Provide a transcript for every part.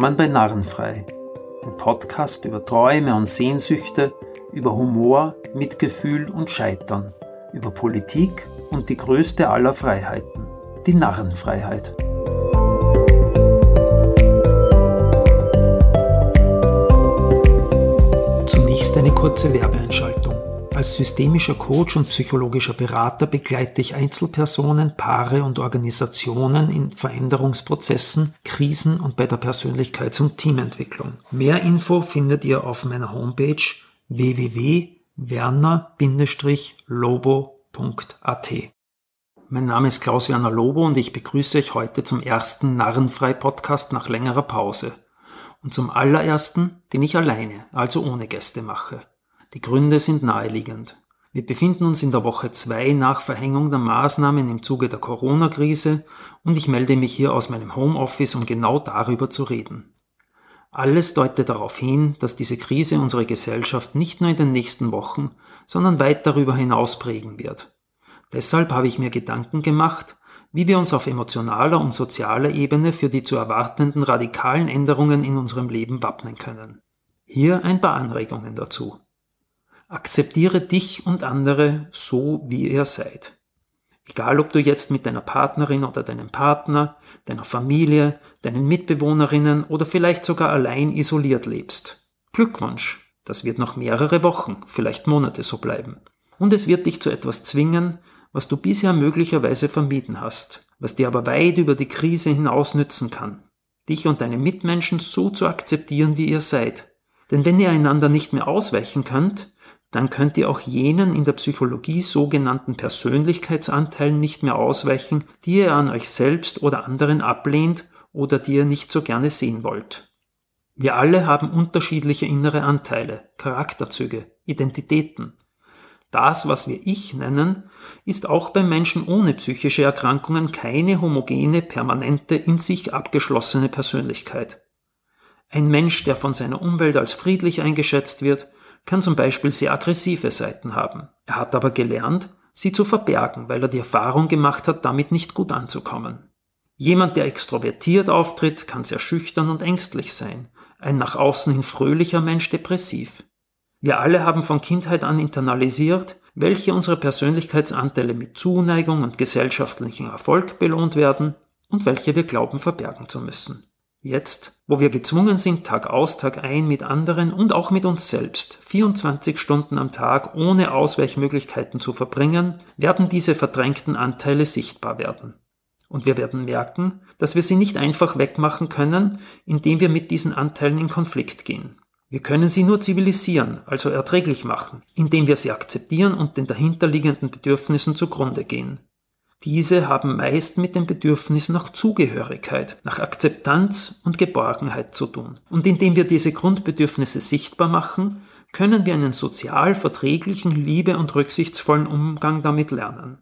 Willkommen bei Narrenfrei, ein Podcast über Träume und Sehnsüchte, über Humor, Mitgefühl und Scheitern, über Politik und die größte aller Freiheiten, die Narrenfreiheit. Zunächst eine kurze Werbeeinschaltung. Als systemischer Coach und psychologischer Berater begleite ich Einzelpersonen, Paare und Organisationen in Veränderungsprozessen, Krisen und bei der Persönlichkeits- und Teamentwicklung. Mehr Info findet ihr auf meiner Homepage www.werner-lobo.at. Mein Name ist Klaus-Werner Lobo und ich begrüße euch heute zum ersten Narrenfrei-Podcast nach längerer Pause. Und zum allerersten, den ich alleine, also ohne Gäste mache. Die Gründe sind naheliegend. Wir befinden uns in der Woche zwei nach Verhängung der Maßnahmen im Zuge der Corona-Krise und ich melde mich hier aus meinem Homeoffice, um genau darüber zu reden. Alles deutet darauf hin, dass diese Krise unsere Gesellschaft nicht nur in den nächsten Wochen, sondern weit darüber hinaus prägen wird. Deshalb habe ich mir Gedanken gemacht, wie wir uns auf emotionaler und sozialer Ebene für die zu erwartenden radikalen Änderungen in unserem Leben wappnen können. Hier ein paar Anregungen dazu. Akzeptiere dich und andere so, wie ihr seid. Egal, ob du jetzt mit deiner Partnerin oder deinem Partner, deiner Familie, deinen Mitbewohnerinnen oder vielleicht sogar allein isoliert lebst. Glückwunsch, das wird noch mehrere Wochen, vielleicht Monate so bleiben. Und es wird dich zu etwas zwingen, was du bisher möglicherweise vermieden hast, was dir aber weit über die Krise hinaus nützen kann. Dich und deine Mitmenschen so zu akzeptieren, wie ihr seid. Denn wenn ihr einander nicht mehr ausweichen könnt, dann könnt ihr auch jenen in der Psychologie sogenannten Persönlichkeitsanteilen nicht mehr ausweichen, die ihr an euch selbst oder anderen ablehnt oder die ihr nicht so gerne sehen wollt. Wir alle haben unterschiedliche innere Anteile, Charakterzüge, Identitäten. Das, was wir Ich nennen, ist auch bei Menschen ohne psychische Erkrankungen keine homogene, permanente, in sich abgeschlossene Persönlichkeit. Ein Mensch, der von seiner Umwelt als friedlich eingeschätzt wird, kann zum Beispiel sehr aggressive Seiten haben. Er hat aber gelernt, sie zu verbergen, weil er die Erfahrung gemacht hat, damit nicht gut anzukommen. Jemand, der extrovertiert auftritt, kann sehr schüchtern und ängstlich sein, ein nach außen hin fröhlicher Mensch depressiv. Wir alle haben von Kindheit an internalisiert, welche unserer Persönlichkeitsanteile mit Zuneigung und gesellschaftlichem Erfolg belohnt werden und welche wir glauben verbergen zu müssen. Jetzt, wo wir gezwungen sind, Tag aus, Tag ein mit anderen und auch mit uns selbst 24 Stunden am Tag ohne Ausweichmöglichkeiten zu verbringen, werden diese verdrängten Anteile sichtbar werden. Und wir werden merken, dass wir sie nicht einfach wegmachen können, indem wir mit diesen Anteilen in Konflikt gehen. Wir können sie nur zivilisieren, also erträglich machen, indem wir sie akzeptieren und den dahinterliegenden Bedürfnissen zugrunde gehen. Diese haben meist mit dem Bedürfnis nach Zugehörigkeit, nach Akzeptanz und Geborgenheit zu tun. Und indem wir diese Grundbedürfnisse sichtbar machen, können wir einen sozial verträglichen, liebe- und rücksichtsvollen Umgang damit lernen.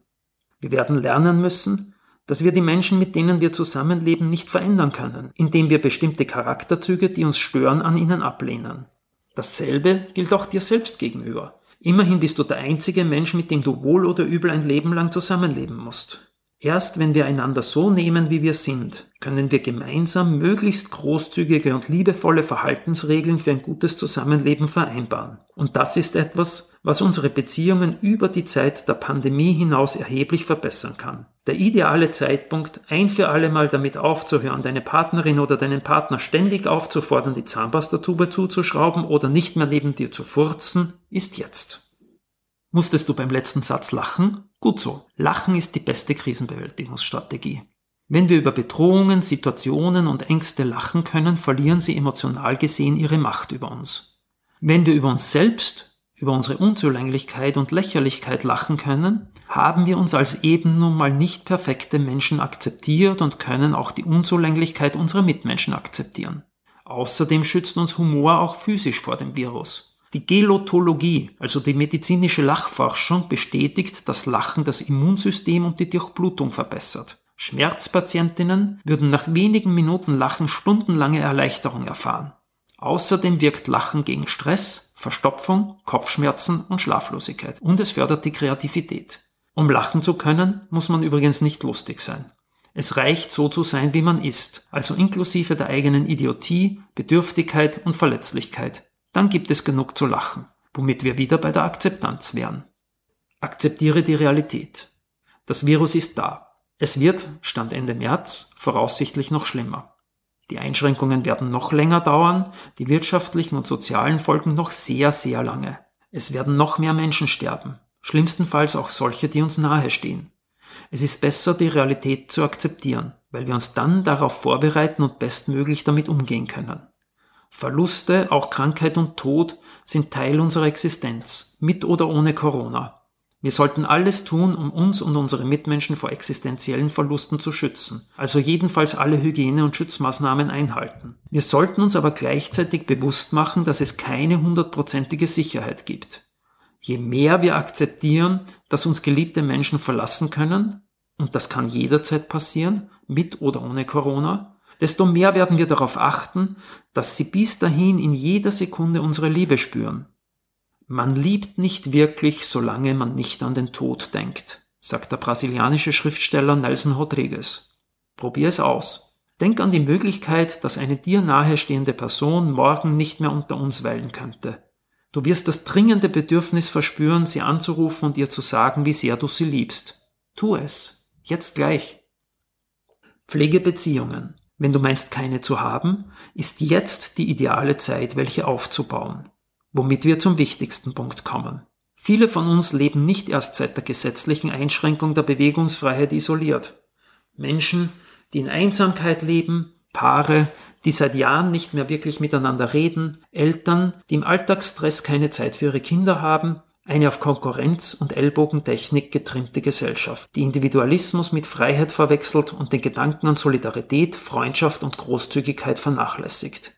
Wir werden lernen müssen, dass wir die Menschen, mit denen wir zusammenleben, nicht verändern können, indem wir bestimmte Charakterzüge, die uns stören, an ihnen ablehnen. Dasselbe gilt auch dir selbst gegenüber. Immerhin bist du der einzige Mensch, mit dem du wohl oder übel ein Leben lang zusammenleben musst. Erst wenn wir einander so nehmen, wie wir sind, können wir gemeinsam möglichst großzügige und liebevolle Verhaltensregeln für ein gutes Zusammenleben vereinbaren. Und das ist etwas, was unsere Beziehungen über die Zeit der Pandemie hinaus erheblich verbessern kann. Der ideale Zeitpunkt, ein für alle Mal damit aufzuhören, deine Partnerin oder deinen Partner ständig aufzufordern, die Zahnpastatube zuzuschrauben oder nicht mehr neben dir zu furzen, ist jetzt. Musstest du beim letzten Satz lachen? Gut so. Lachen ist die beste Krisenbewältigungsstrategie. Wenn wir über Bedrohungen, Situationen und Ängste lachen können, verlieren sie emotional gesehen ihre Macht über uns. Wenn wir über uns selbst, über unsere Unzulänglichkeit und Lächerlichkeit lachen können, haben wir uns als eben nun mal nicht perfekte Menschen akzeptiert und können auch die Unzulänglichkeit unserer Mitmenschen akzeptieren. Außerdem schützt uns Humor auch physisch vor dem Virus. Die Gelotologie, also die medizinische Lachforschung, bestätigt, dass Lachen das Immunsystem und die Durchblutung verbessert. Schmerzpatientinnen würden nach wenigen Minuten Lachen stundenlange Erleichterung erfahren. Außerdem wirkt Lachen gegen Stress, Verstopfung, Kopfschmerzen und Schlaflosigkeit und es fördert die Kreativität. Um lachen zu können, muss man übrigens nicht lustig sein. Es reicht so zu sein, wie man ist, also inklusive der eigenen Idiotie, Bedürftigkeit und Verletzlichkeit. Dann gibt es genug zu lachen, womit wir wieder bei der Akzeptanz wären. Akzeptiere die Realität. Das Virus ist da. Es wird, Stand Ende März, voraussichtlich noch schlimmer. Die Einschränkungen werden noch länger dauern, die wirtschaftlichen und sozialen Folgen noch sehr, sehr lange. Es werden noch mehr Menschen sterben, schlimmstenfalls auch solche, die uns nahestehen. Es ist besser, die Realität zu akzeptieren, weil wir uns dann darauf vorbereiten und bestmöglich damit umgehen können. Verluste, auch Krankheit und Tod sind Teil unserer Existenz, mit oder ohne Corona. Wir sollten alles tun, um uns und unsere Mitmenschen vor existenziellen Verlusten zu schützen, also jedenfalls alle Hygiene- und Schutzmaßnahmen einhalten. Wir sollten uns aber gleichzeitig bewusst machen, dass es keine hundertprozentige Sicherheit gibt. Je mehr wir akzeptieren, dass uns geliebte Menschen verlassen können, und das kann jederzeit passieren, mit oder ohne Corona, desto mehr werden wir darauf achten, dass sie bis dahin in jeder Sekunde unsere Liebe spüren man liebt nicht wirklich, solange man nicht an den Tod denkt, sagt der brasilianische Schriftsteller Nelson Rodriguez. Probier es aus. Denk an die Möglichkeit, dass eine dir nahestehende Person morgen nicht mehr unter uns weilen könnte. Du wirst das dringende Bedürfnis verspüren, sie anzurufen und ihr zu sagen, wie sehr du sie liebst. Tu es. Jetzt gleich. Pflege Beziehungen. Wenn du meinst, keine zu haben, ist jetzt die ideale Zeit, welche aufzubauen. Womit wir zum wichtigsten Punkt kommen. Viele von uns leben nicht erst seit der gesetzlichen Einschränkung der Bewegungsfreiheit isoliert. Menschen, die in Einsamkeit leben, Paare, die seit Jahren nicht mehr wirklich miteinander reden, Eltern, die im Alltagsstress keine Zeit für ihre Kinder haben, eine auf Konkurrenz und Ellbogentechnik getrimmte Gesellschaft, die Individualismus mit Freiheit verwechselt und den Gedanken an Solidarität, Freundschaft und Großzügigkeit vernachlässigt.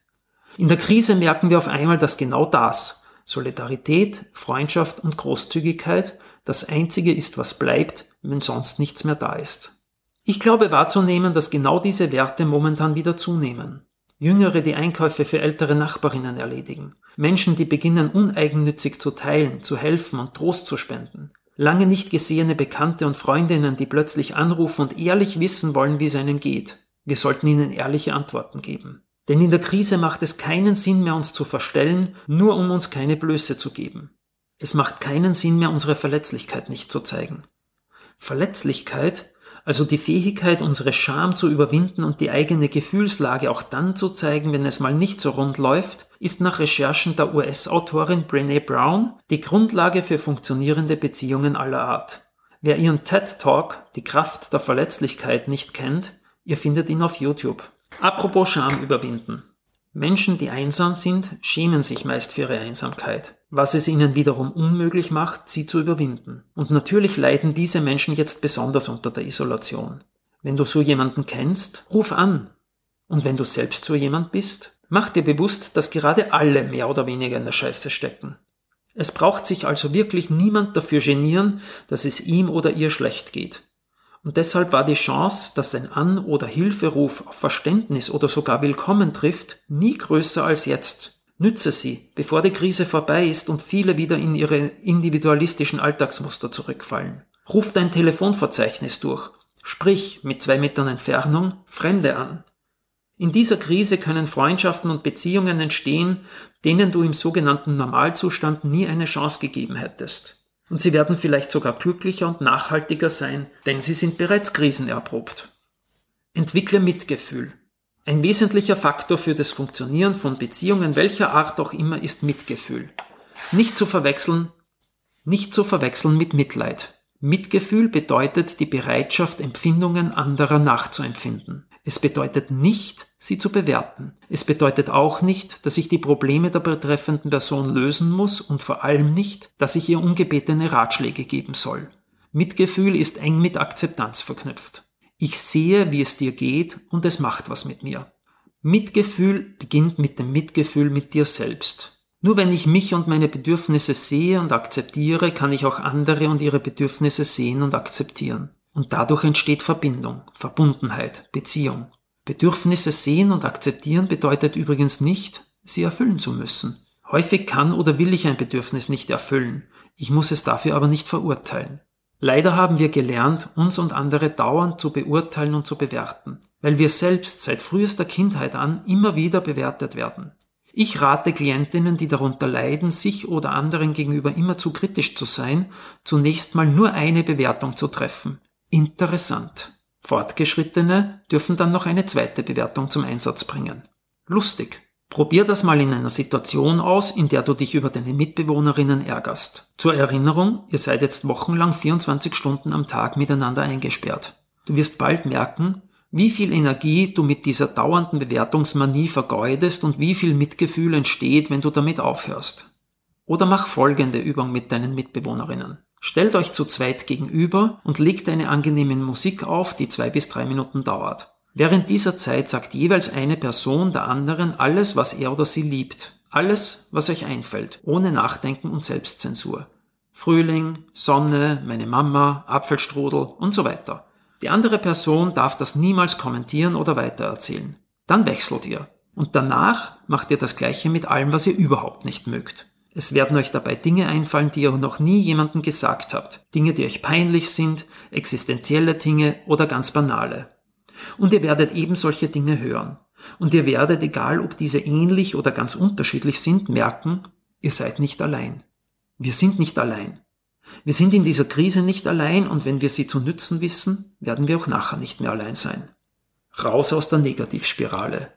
In der Krise merken wir auf einmal, dass genau das, Solidarität, Freundschaft und Großzügigkeit, das Einzige ist, was bleibt, wenn sonst nichts mehr da ist. Ich glaube wahrzunehmen, dass genau diese Werte momentan wieder zunehmen. Jüngere, die Einkäufe für ältere Nachbarinnen erledigen. Menschen, die beginnen uneigennützig zu teilen, zu helfen und Trost zu spenden. Lange nicht gesehene Bekannte und Freundinnen, die plötzlich anrufen und ehrlich wissen wollen, wie es einem geht. Wir sollten ihnen ehrliche Antworten geben. Denn in der Krise macht es keinen Sinn mehr, uns zu verstellen, nur um uns keine Blöße zu geben. Es macht keinen Sinn mehr, unsere Verletzlichkeit nicht zu zeigen. Verletzlichkeit, also die Fähigkeit, unsere Scham zu überwinden und die eigene Gefühlslage auch dann zu zeigen, wenn es mal nicht so rund läuft, ist nach Recherchen der US-Autorin Brene Brown die Grundlage für funktionierende Beziehungen aller Art. Wer ihren TED Talk, die Kraft der Verletzlichkeit, nicht kennt, ihr findet ihn auf YouTube. Apropos Scham überwinden. Menschen, die einsam sind, schämen sich meist für ihre Einsamkeit, was es ihnen wiederum unmöglich macht, sie zu überwinden. Und natürlich leiden diese Menschen jetzt besonders unter der Isolation. Wenn du so jemanden kennst, ruf an. Und wenn du selbst so jemand bist, mach dir bewusst, dass gerade alle mehr oder weniger in der Scheiße stecken. Es braucht sich also wirklich niemand dafür genieren, dass es ihm oder ihr schlecht geht. Und deshalb war die Chance, dass ein An- oder Hilferuf auf Verständnis oder sogar Willkommen trifft, nie größer als jetzt. Nütze sie, bevor die Krise vorbei ist und viele wieder in ihre individualistischen Alltagsmuster zurückfallen. Ruf dein Telefonverzeichnis durch. Sprich mit zwei Metern Entfernung Fremde an. In dieser Krise können Freundschaften und Beziehungen entstehen, denen du im sogenannten Normalzustand nie eine Chance gegeben hättest. Und sie werden vielleicht sogar glücklicher und nachhaltiger sein, denn sie sind bereits krisenerprobt. Entwickle Mitgefühl. Ein wesentlicher Faktor für das Funktionieren von Beziehungen welcher Art auch immer ist Mitgefühl. Nicht zu verwechseln, nicht zu verwechseln mit Mitleid. Mitgefühl bedeutet die Bereitschaft, Empfindungen anderer nachzuempfinden. Es bedeutet nicht, sie zu bewerten. Es bedeutet auch nicht, dass ich die Probleme der betreffenden Person lösen muss und vor allem nicht, dass ich ihr ungebetene Ratschläge geben soll. Mitgefühl ist eng mit Akzeptanz verknüpft. Ich sehe, wie es dir geht und es macht was mit mir. Mitgefühl beginnt mit dem Mitgefühl mit dir selbst. Nur wenn ich mich und meine Bedürfnisse sehe und akzeptiere, kann ich auch andere und ihre Bedürfnisse sehen und akzeptieren. Und dadurch entsteht Verbindung, Verbundenheit, Beziehung. Bedürfnisse sehen und akzeptieren bedeutet übrigens nicht, sie erfüllen zu müssen. Häufig kann oder will ich ein Bedürfnis nicht erfüllen, ich muss es dafür aber nicht verurteilen. Leider haben wir gelernt, uns und andere dauernd zu beurteilen und zu bewerten, weil wir selbst seit frühester Kindheit an immer wieder bewertet werden. Ich rate Klientinnen, die darunter leiden, sich oder anderen gegenüber immer zu kritisch zu sein, zunächst mal nur eine Bewertung zu treffen. Interessant. Fortgeschrittene dürfen dann noch eine zweite Bewertung zum Einsatz bringen. Lustig. Probier das mal in einer Situation aus, in der du dich über deine Mitbewohnerinnen ärgerst. Zur Erinnerung, ihr seid jetzt wochenlang 24 Stunden am Tag miteinander eingesperrt. Du wirst bald merken, wie viel Energie du mit dieser dauernden Bewertungsmanie vergeudest und wie viel Mitgefühl entsteht, wenn du damit aufhörst. Oder mach folgende Übung mit deinen Mitbewohnerinnen. Stellt euch zu zweit gegenüber und legt eine angenehme Musik auf, die zwei bis drei Minuten dauert. Während dieser Zeit sagt jeweils eine Person der anderen alles, was er oder sie liebt. Alles, was euch einfällt, ohne Nachdenken und Selbstzensur. Frühling, Sonne, meine Mama, Apfelstrudel und so weiter. Die andere Person darf das niemals kommentieren oder weitererzählen. Dann wechselt ihr. Und danach macht ihr das gleiche mit allem, was ihr überhaupt nicht mögt. Es werden euch dabei Dinge einfallen, die ihr noch nie jemandem gesagt habt. Dinge, die euch peinlich sind, existenzielle Dinge oder ganz banale. Und ihr werdet eben solche Dinge hören. Und ihr werdet, egal ob diese ähnlich oder ganz unterschiedlich sind, merken, ihr seid nicht allein. Wir sind nicht allein. Wir sind in dieser Krise nicht allein und wenn wir sie zu nützen wissen, werden wir auch nachher nicht mehr allein sein. Raus aus der Negativspirale.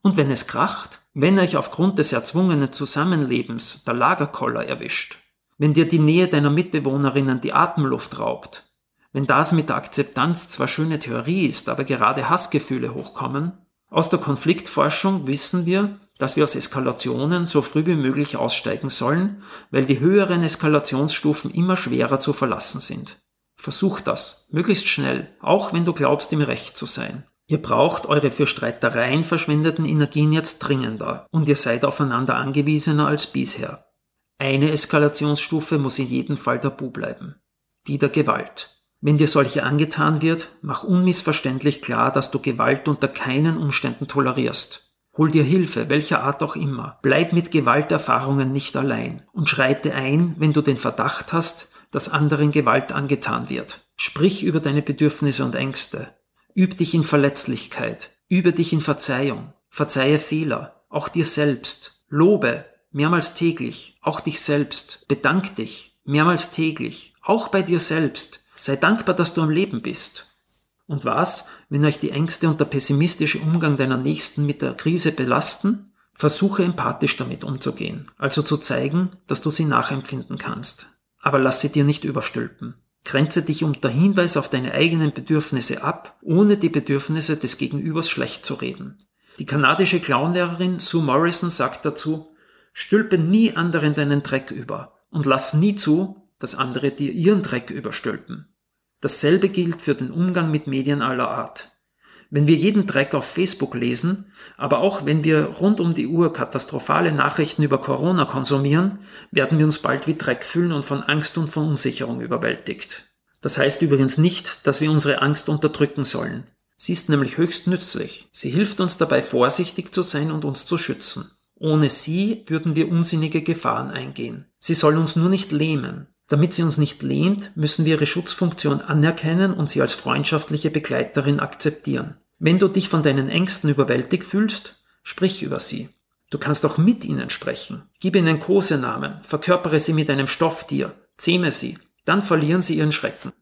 Und wenn es kracht, wenn euch aufgrund des erzwungenen Zusammenlebens der Lagerkoller erwischt, wenn dir die Nähe deiner Mitbewohnerinnen die Atemluft raubt, wenn das mit der Akzeptanz zwar schöne Theorie ist, aber gerade Hassgefühle hochkommen, aus der Konfliktforschung wissen wir, dass wir aus Eskalationen so früh wie möglich aussteigen sollen, weil die höheren Eskalationsstufen immer schwerer zu verlassen sind. Versuch das, möglichst schnell, auch wenn du glaubst, im Recht zu sein. Ihr braucht eure für Streitereien verschwendeten Energien jetzt dringender und ihr seid aufeinander angewiesener als bisher. Eine Eskalationsstufe muss in jedem Fall tabu bleiben. Die der Gewalt. Wenn dir solche angetan wird, mach unmissverständlich klar, dass du Gewalt unter keinen Umständen tolerierst. Hol dir Hilfe, welcher Art auch immer. Bleib mit Gewalterfahrungen nicht allein und schreite ein, wenn du den Verdacht hast, dass anderen Gewalt angetan wird. Sprich über deine Bedürfnisse und Ängste. Üb dich in Verletzlichkeit. Übe dich in Verzeihung. Verzeihe Fehler. Auch dir selbst. Lobe. Mehrmals täglich. Auch dich selbst. Bedank dich. Mehrmals täglich. Auch bei dir selbst. Sei dankbar, dass du am Leben bist. Und was, wenn euch die Ängste und der pessimistische Umgang deiner Nächsten mit der Krise belasten? Versuche empathisch damit umzugehen, also zu zeigen, dass du sie nachempfinden kannst. Aber lass sie dir nicht überstülpen. Grenze dich unter Hinweis auf deine eigenen Bedürfnisse ab, ohne die Bedürfnisse des Gegenübers schlecht zu reden. Die kanadische Clownlehrerin Sue Morrison sagt dazu, stülpe nie anderen deinen Dreck über und lass nie zu, dass andere dir ihren Dreck überstülpen. Dasselbe gilt für den Umgang mit Medien aller Art. Wenn wir jeden Dreck auf Facebook lesen, aber auch wenn wir rund um die Uhr katastrophale Nachrichten über Corona konsumieren, werden wir uns bald wie Dreck fühlen und von Angst und Verunsicherung überwältigt. Das heißt übrigens nicht, dass wir unsere Angst unterdrücken sollen. Sie ist nämlich höchst nützlich. Sie hilft uns dabei, vorsichtig zu sein und uns zu schützen. Ohne sie würden wir unsinnige Gefahren eingehen. Sie soll uns nur nicht lähmen. Damit sie uns nicht lehnt, müssen wir ihre Schutzfunktion anerkennen und sie als freundschaftliche Begleiterin akzeptieren. Wenn du dich von deinen Ängsten überwältigt fühlst, sprich über sie. Du kannst auch mit ihnen sprechen. Gib ihnen Kosenamen, verkörpere sie mit einem Stofftier, zähme sie, dann verlieren sie ihren Schrecken.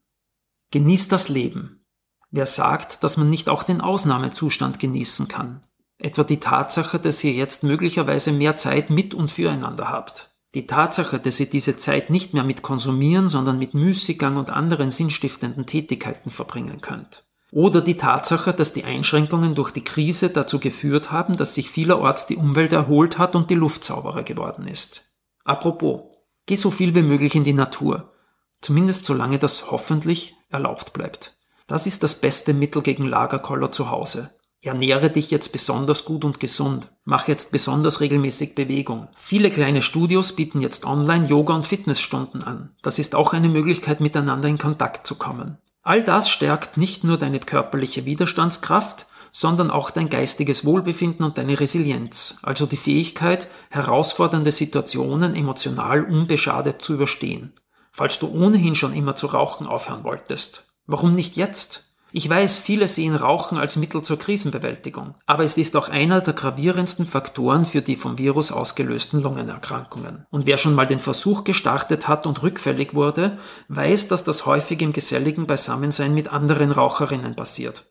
Genieß das Leben. Wer sagt, dass man nicht auch den Ausnahmezustand genießen kann? Etwa die Tatsache, dass ihr jetzt möglicherweise mehr Zeit mit und füreinander habt. Die Tatsache, dass ihr diese Zeit nicht mehr mit Konsumieren, sondern mit Müßiggang und anderen sinnstiftenden Tätigkeiten verbringen könnt. Oder die Tatsache, dass die Einschränkungen durch die Krise dazu geführt haben, dass sich vielerorts die Umwelt erholt hat und die Luft sauberer geworden ist. Apropos, geh so viel wie möglich in die Natur, zumindest solange das hoffentlich erlaubt bleibt. Das ist das beste Mittel gegen Lagerkoller zu Hause. Ernähre dich jetzt besonders gut und gesund. Mach jetzt besonders regelmäßig Bewegung. Viele kleine Studios bieten jetzt online Yoga und Fitnessstunden an. Das ist auch eine Möglichkeit, miteinander in Kontakt zu kommen. All das stärkt nicht nur deine körperliche Widerstandskraft, sondern auch dein geistiges Wohlbefinden und deine Resilienz, also die Fähigkeit, herausfordernde Situationen emotional unbeschadet zu überstehen. falls du ohnehin schon immer zu rauchen aufhören wolltest. Warum nicht jetzt? Ich weiß, viele sehen Rauchen als Mittel zur Krisenbewältigung, aber es ist auch einer der gravierendsten Faktoren für die vom Virus ausgelösten Lungenerkrankungen. Und wer schon mal den Versuch gestartet hat und rückfällig wurde, weiß, dass das häufig im geselligen Beisammensein mit anderen Raucherinnen passiert.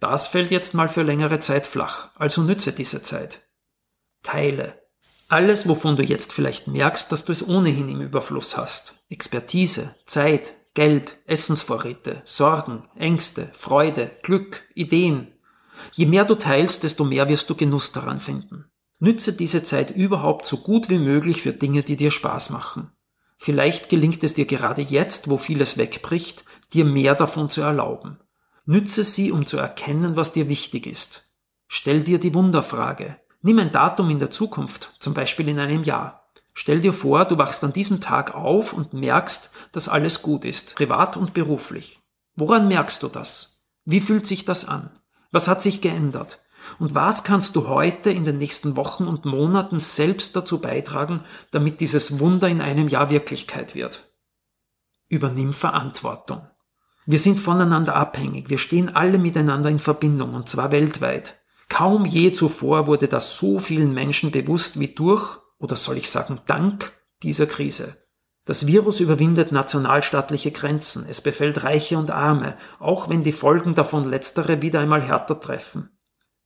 Das fällt jetzt mal für längere Zeit flach, also nütze diese Zeit. Teile. Alles, wovon du jetzt vielleicht merkst, dass du es ohnehin im Überfluss hast. Expertise, Zeit, Geld, Essensvorräte, Sorgen, Ängste, Freude, Glück, Ideen. Je mehr du teilst, desto mehr wirst du Genuss daran finden. Nütze diese Zeit überhaupt so gut wie möglich für Dinge, die dir Spaß machen. Vielleicht gelingt es dir gerade jetzt, wo vieles wegbricht, dir mehr davon zu erlauben. Nütze sie, um zu erkennen, was dir wichtig ist. Stell dir die Wunderfrage. Nimm ein Datum in der Zukunft, zum Beispiel in einem Jahr. Stell dir vor, du wachst an diesem Tag auf und merkst, dass alles gut ist, privat und beruflich. Woran merkst du das? Wie fühlt sich das an? Was hat sich geändert? Und was kannst du heute in den nächsten Wochen und Monaten selbst dazu beitragen, damit dieses Wunder in einem Jahr Wirklichkeit wird? Übernimm Verantwortung. Wir sind voneinander abhängig, wir stehen alle miteinander in Verbindung, und zwar weltweit. Kaum je zuvor wurde das so vielen Menschen bewusst wie durch oder soll ich sagen dank dieser Krise. Das Virus überwindet nationalstaatliche Grenzen, es befällt Reiche und Arme, auch wenn die Folgen davon letztere wieder einmal härter treffen.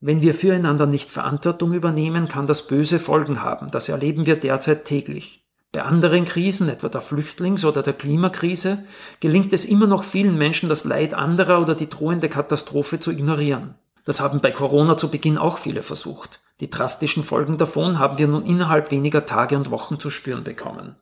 Wenn wir füreinander nicht Verantwortung übernehmen, kann das böse Folgen haben, das erleben wir derzeit täglich. Bei anderen Krisen, etwa der Flüchtlings- oder der Klimakrise, gelingt es immer noch vielen Menschen, das Leid anderer oder die drohende Katastrophe zu ignorieren. Das haben bei Corona zu Beginn auch viele versucht. Die drastischen Folgen davon haben wir nun innerhalb weniger Tage und Wochen zu spüren bekommen.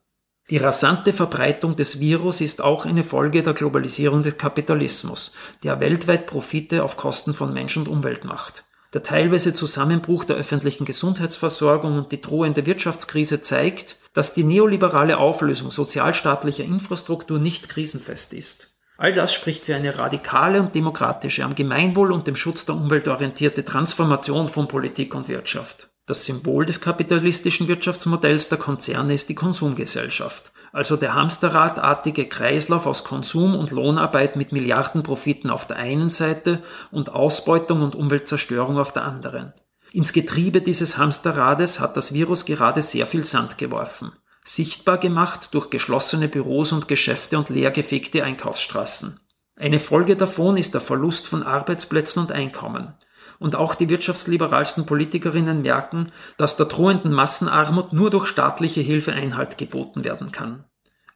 Die rasante Verbreitung des Virus ist auch eine Folge der Globalisierung des Kapitalismus, der weltweit Profite auf Kosten von Mensch und Umwelt macht. Der teilweise Zusammenbruch der öffentlichen Gesundheitsversorgung und die drohende Wirtschaftskrise zeigt, dass die neoliberale Auflösung sozialstaatlicher Infrastruktur nicht krisenfest ist. All das spricht für eine radikale und demokratische, am Gemeinwohl und dem Schutz der Umwelt orientierte Transformation von Politik und Wirtschaft. Das Symbol des kapitalistischen Wirtschaftsmodells der Konzerne ist die Konsumgesellschaft, also der hamsterradartige Kreislauf aus Konsum und Lohnarbeit mit Milliardenprofiten auf der einen Seite und Ausbeutung und Umweltzerstörung auf der anderen. Ins Getriebe dieses Hamsterrades hat das Virus gerade sehr viel Sand geworfen sichtbar gemacht durch geschlossene Büros und Geschäfte und leergefegte Einkaufsstraßen. Eine Folge davon ist der Verlust von Arbeitsplätzen und Einkommen. Und auch die wirtschaftsliberalsten Politikerinnen merken, dass der drohenden Massenarmut nur durch staatliche Hilfe Einhalt geboten werden kann.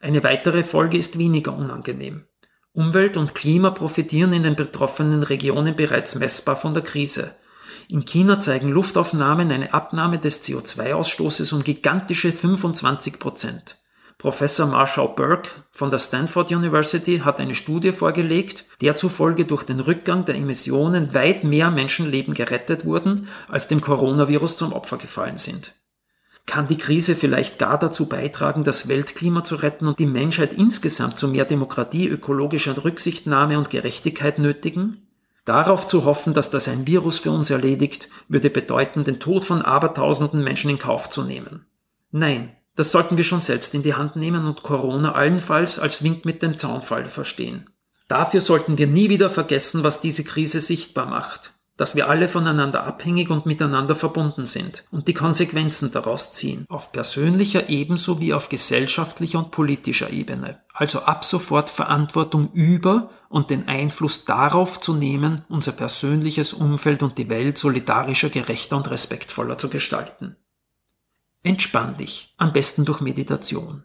Eine weitere Folge ist weniger unangenehm. Umwelt und Klima profitieren in den betroffenen Regionen bereits messbar von der Krise. In China zeigen Luftaufnahmen eine Abnahme des CO2-Ausstoßes um gigantische 25 Prozent. Professor Marshall Burke von der Stanford University hat eine Studie vorgelegt, der zufolge durch den Rückgang der Emissionen weit mehr Menschenleben gerettet wurden, als dem Coronavirus zum Opfer gefallen sind. Kann die Krise vielleicht gar dazu beitragen, das Weltklima zu retten und die Menschheit insgesamt zu mehr Demokratie, ökologischer Rücksichtnahme und Gerechtigkeit nötigen? Darauf zu hoffen, dass das ein Virus für uns erledigt, würde bedeuten, den Tod von abertausenden Menschen in Kauf zu nehmen. Nein, das sollten wir schon selbst in die Hand nehmen und Corona allenfalls als Wind mit dem Zaunfall verstehen. Dafür sollten wir nie wieder vergessen, was diese Krise sichtbar macht dass wir alle voneinander abhängig und miteinander verbunden sind und die Konsequenzen daraus ziehen, auf persönlicher ebenso wie auf gesellschaftlicher und politischer Ebene. Also ab sofort Verantwortung über und den Einfluss darauf zu nehmen, unser persönliches Umfeld und die Welt solidarischer, gerechter und respektvoller zu gestalten. Entspann dich, am besten durch Meditation.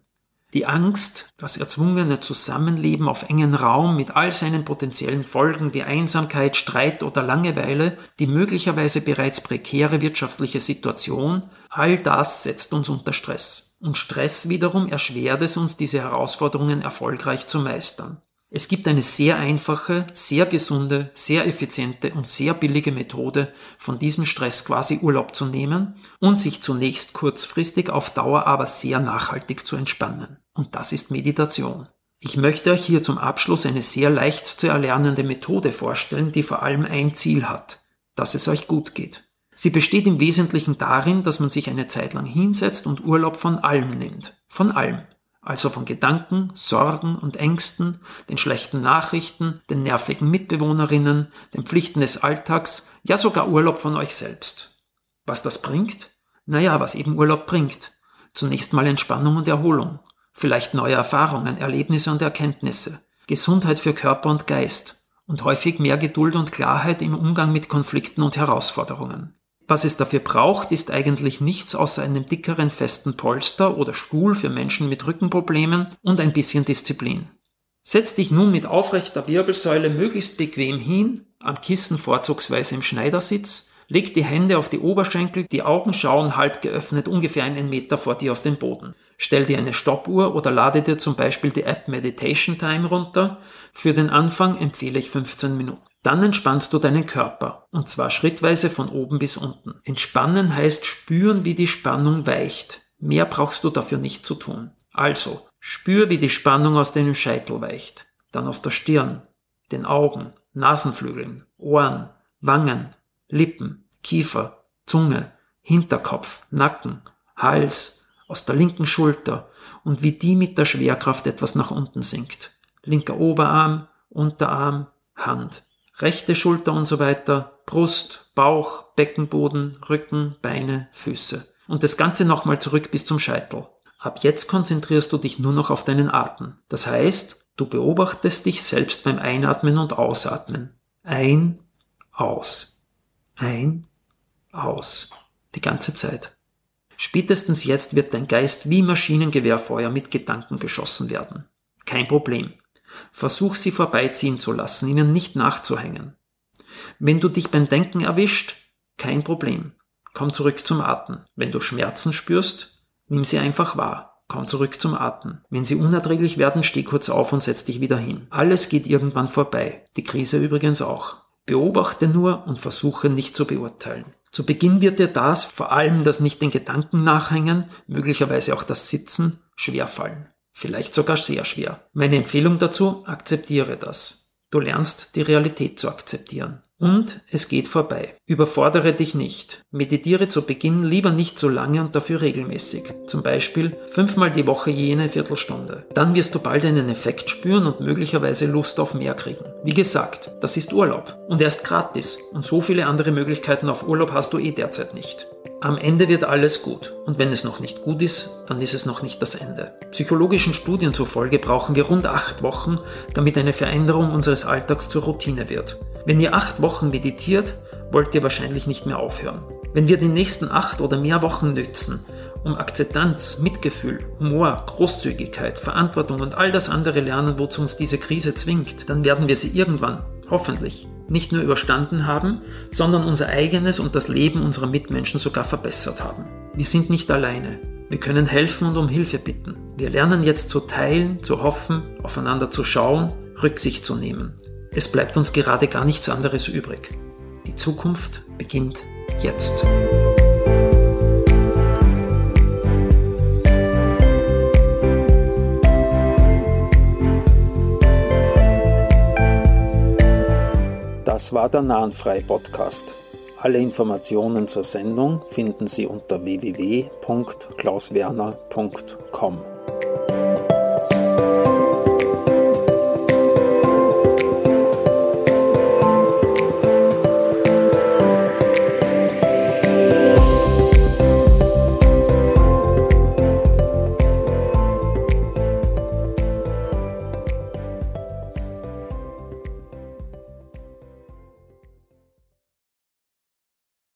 Die Angst, das erzwungene Zusammenleben auf engen Raum mit all seinen potenziellen Folgen wie Einsamkeit, Streit oder Langeweile, die möglicherweise bereits prekäre wirtschaftliche Situation, all das setzt uns unter Stress. Und Stress wiederum erschwert es uns, diese Herausforderungen erfolgreich zu meistern. Es gibt eine sehr einfache, sehr gesunde, sehr effiziente und sehr billige Methode, von diesem Stress quasi Urlaub zu nehmen und sich zunächst kurzfristig, auf Dauer aber sehr nachhaltig zu entspannen. Und das ist Meditation. Ich möchte euch hier zum Abschluss eine sehr leicht zu erlernende Methode vorstellen, die vor allem ein Ziel hat, dass es euch gut geht. Sie besteht im Wesentlichen darin, dass man sich eine Zeit lang hinsetzt und Urlaub von allem nimmt. Von allem also von Gedanken, Sorgen und Ängsten, den schlechten Nachrichten, den nervigen Mitbewohnerinnen, den Pflichten des Alltags, ja sogar Urlaub von euch selbst. Was das bringt? Naja, was eben Urlaub bringt. Zunächst mal Entspannung und Erholung, vielleicht neue Erfahrungen, Erlebnisse und Erkenntnisse, Gesundheit für Körper und Geist und häufig mehr Geduld und Klarheit im Umgang mit Konflikten und Herausforderungen. Was es dafür braucht, ist eigentlich nichts außer einem dickeren festen Polster oder Stuhl für Menschen mit Rückenproblemen und ein bisschen Disziplin. Setz dich nun mit aufrechter Wirbelsäule möglichst bequem hin, am Kissen vorzugsweise im Schneidersitz, leg die Hände auf die Oberschenkel, die Augen schauen halb geöffnet ungefähr einen Meter vor dir auf den Boden. Stell dir eine Stoppuhr oder lade dir zum Beispiel die App Meditation Time runter. Für den Anfang empfehle ich 15 Minuten. Dann entspannst du deinen Körper, und zwar schrittweise von oben bis unten. Entspannen heißt spüren, wie die Spannung weicht. Mehr brauchst du dafür nicht zu tun. Also, spür, wie die Spannung aus deinem Scheitel weicht, dann aus der Stirn, den Augen, Nasenflügeln, Ohren, Wangen, Lippen, Kiefer, Zunge, Hinterkopf, Nacken, Hals, aus der linken Schulter und wie die mit der Schwerkraft etwas nach unten sinkt. Linker Oberarm, Unterarm, Hand rechte Schulter und so weiter, Brust, Bauch, Beckenboden, Rücken, Beine, Füße. Und das Ganze nochmal zurück bis zum Scheitel. Ab jetzt konzentrierst du dich nur noch auf deinen Atem. Das heißt, du beobachtest dich selbst beim Einatmen und Ausatmen. Ein, aus. Ein, aus. Die ganze Zeit. Spätestens jetzt wird dein Geist wie Maschinengewehrfeuer mit Gedanken beschossen werden. Kein Problem. Versuch sie vorbeiziehen zu lassen, ihnen nicht nachzuhängen. Wenn du dich beim Denken erwischt, kein Problem. Komm zurück zum Atmen. Wenn du Schmerzen spürst, nimm sie einfach wahr. Komm zurück zum Atmen. Wenn sie unerträglich werden, steh kurz auf und setz dich wieder hin. Alles geht irgendwann vorbei. Die Krise übrigens auch. Beobachte nur und versuche nicht zu beurteilen. Zu Beginn wird dir das, vor allem das nicht den Gedanken nachhängen, möglicherweise auch das Sitzen, schwerfallen vielleicht sogar sehr schwer. Meine Empfehlung dazu, akzeptiere das. Du lernst die Realität zu akzeptieren. Und es geht vorbei. Überfordere dich nicht. Meditiere zu Beginn lieber nicht so lange und dafür regelmäßig. Zum Beispiel fünfmal die Woche jene Viertelstunde. Dann wirst du bald einen Effekt spüren und möglicherweise Lust auf mehr kriegen. Wie gesagt, das ist Urlaub. Und er ist gratis. Und so viele andere Möglichkeiten auf Urlaub hast du eh derzeit nicht. Am Ende wird alles gut. Und wenn es noch nicht gut ist, dann ist es noch nicht das Ende. Psychologischen Studien zufolge brauchen wir rund acht Wochen, damit eine Veränderung unseres Alltags zur Routine wird. Wenn ihr acht Wochen meditiert, wollt ihr wahrscheinlich nicht mehr aufhören. Wenn wir die nächsten acht oder mehr Wochen nützen, um Akzeptanz, Mitgefühl, Humor, Großzügigkeit, Verantwortung und all das andere lernen, wozu uns diese Krise zwingt, dann werden wir sie irgendwann, hoffentlich, nicht nur überstanden haben, sondern unser eigenes und das Leben unserer Mitmenschen sogar verbessert haben. Wir sind nicht alleine. Wir können helfen und um Hilfe bitten. Wir lernen jetzt zu teilen, zu hoffen, aufeinander zu schauen, Rücksicht zu nehmen. Es bleibt uns gerade gar nichts anderes übrig. Die Zukunft beginnt jetzt. Das war der Nahenfrei Podcast. Alle Informationen zur Sendung finden Sie unter www.klauswerner.com.